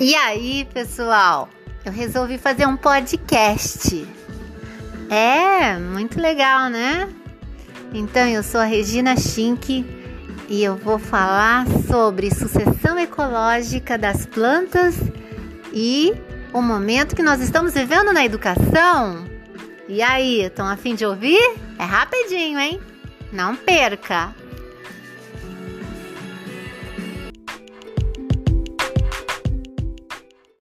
E aí, pessoal? Eu resolvi fazer um podcast. É, muito legal, né? Então, eu sou a Regina Schink e eu vou falar sobre sucessão ecológica das plantas e o momento que nós estamos vivendo na educação. E aí, estão afim de ouvir? É rapidinho, hein? Não perca!